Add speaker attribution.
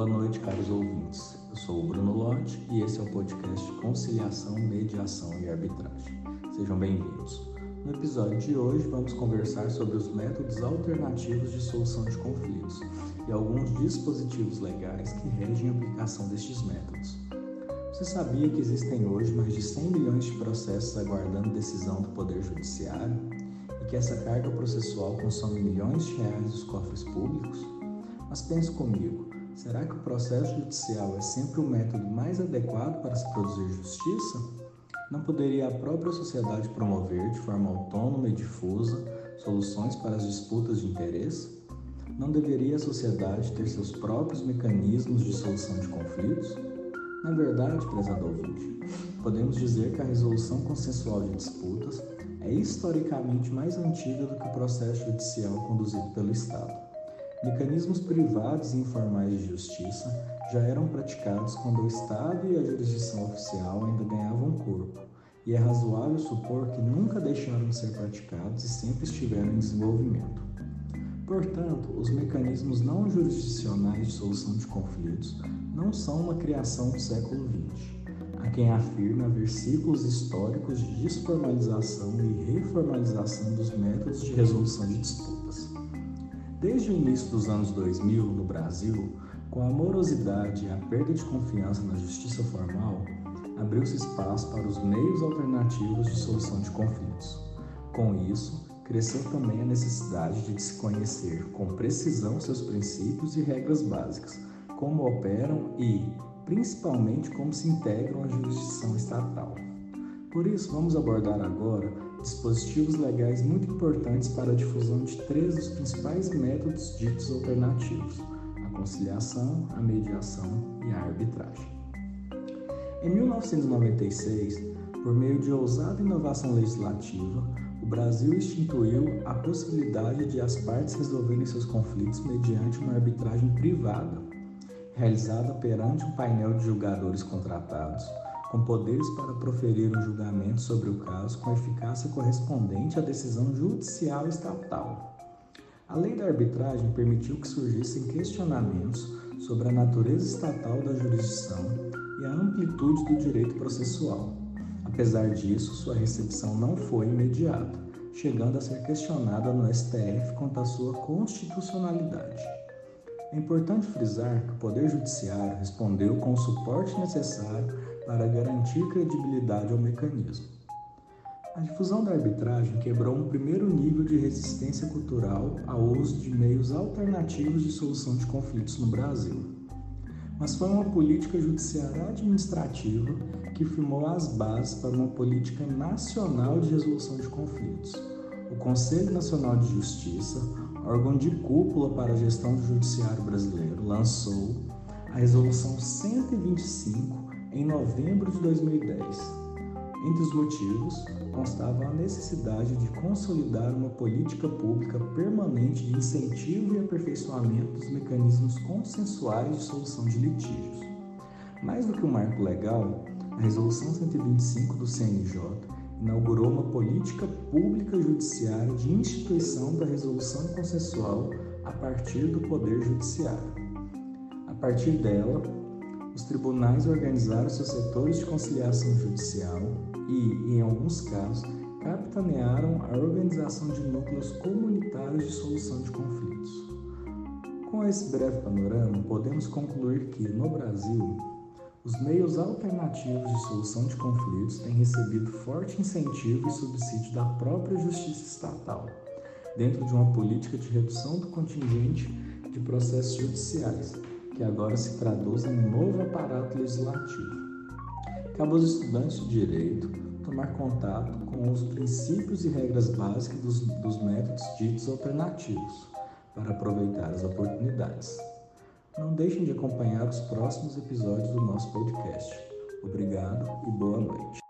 Speaker 1: Boa noite, caros ouvintes. Eu sou o Bruno Lotti e esse é o podcast Conciliação, Mediação e Arbitragem. Sejam bem-vindos. No episódio de hoje, vamos conversar sobre os métodos alternativos de solução de conflitos e alguns dispositivos legais que regem a aplicação destes métodos. Você sabia que existem hoje mais de 100 milhões de processos aguardando decisão do Poder Judiciário e que essa carga processual consome milhões de reais dos cofres públicos? Mas pense comigo, será que o processo judicial é sempre o método mais adequado para se produzir justiça? Não poderia a própria sociedade promover de forma autônoma e difusa soluções para as disputas de interesse? Não deveria a sociedade ter seus próprios mecanismos de solução de conflitos? Na verdade, prezado ouvinte, podemos dizer que a resolução consensual de disputas é historicamente mais antiga do que o processo judicial conduzido pelo Estado. Mecanismos privados e informais de justiça já eram praticados quando o Estado e a jurisdição oficial ainda ganhavam corpo, e é razoável supor que nunca deixaram de ser praticados e sempre estiveram em desenvolvimento. Portanto, os mecanismos não jurisdicionais de solução de conflitos não são uma criação do século XX. Há quem afirme haver ciclos históricos de desformalização e reformalização dos métodos de resolução de disputas. Desde o início dos anos 2000, no Brasil, com a morosidade e a perda de confiança na justiça formal, abriu-se espaço para os meios alternativos de solução de conflitos. Com isso, cresceu também a necessidade de se conhecer com precisão seus princípios e regras básicas, como operam e, principalmente, como se integram à jurisdição estatal. Por isso, vamos abordar agora dispositivos legais muito importantes para a difusão de três dos principais métodos ditos alternativos: a conciliação, a mediação e a arbitragem. Em 1996, por meio de ousada inovação legislativa, o Brasil instituiu a possibilidade de as partes resolverem seus conflitos mediante uma arbitragem privada, realizada perante um painel de julgadores contratados com poderes para proferir um julgamento sobre o caso com eficácia correspondente à decisão judicial estatal. A lei da arbitragem permitiu que surgissem questionamentos sobre a natureza estatal da jurisdição e a amplitude do direito processual. Apesar disso, sua recepção não foi imediata, chegando a ser questionada no STF quanto à sua constitucionalidade. É importante frisar que o Poder Judiciário respondeu com o suporte necessário para garantir credibilidade ao mecanismo. A difusão da arbitragem quebrou um primeiro nível de resistência cultural ao uso de meios alternativos de solução de conflitos no Brasil. Mas foi uma política judiciária administrativa que firmou as bases para uma política nacional de resolução de conflitos. O Conselho Nacional de Justiça, órgão de cúpula para a gestão do judiciário brasileiro, lançou a Resolução 125 em novembro de 2010. Entre os motivos, constava a necessidade de consolidar uma política pública permanente de incentivo e aperfeiçoamento dos mecanismos consensuais de solução de litígios. Mais do que um marco legal, a Resolução 125 do CNJ inaugurou uma política pública judiciária de instituição da resolução consensual a partir do Poder Judiciário. A partir dela, os tribunais organizaram seus setores de conciliação judicial e, em alguns casos, capitanearam a organização de núcleos comunitários de solução de conflitos. Com esse breve panorama, podemos concluir que, no Brasil, os meios alternativos de solução de conflitos têm recebido forte incentivo e subsídio da própria justiça estatal, dentro de uma política de redução do contingente de processos judiciais, que agora se traduz em um novo aparato legislativo. Cabe aos estudantes de direito tomar contato com os princípios e regras básicas dos, dos métodos ditos alternativos para aproveitar as oportunidades. Não deixem de acompanhar os próximos episódios do nosso podcast. Obrigado e boa noite.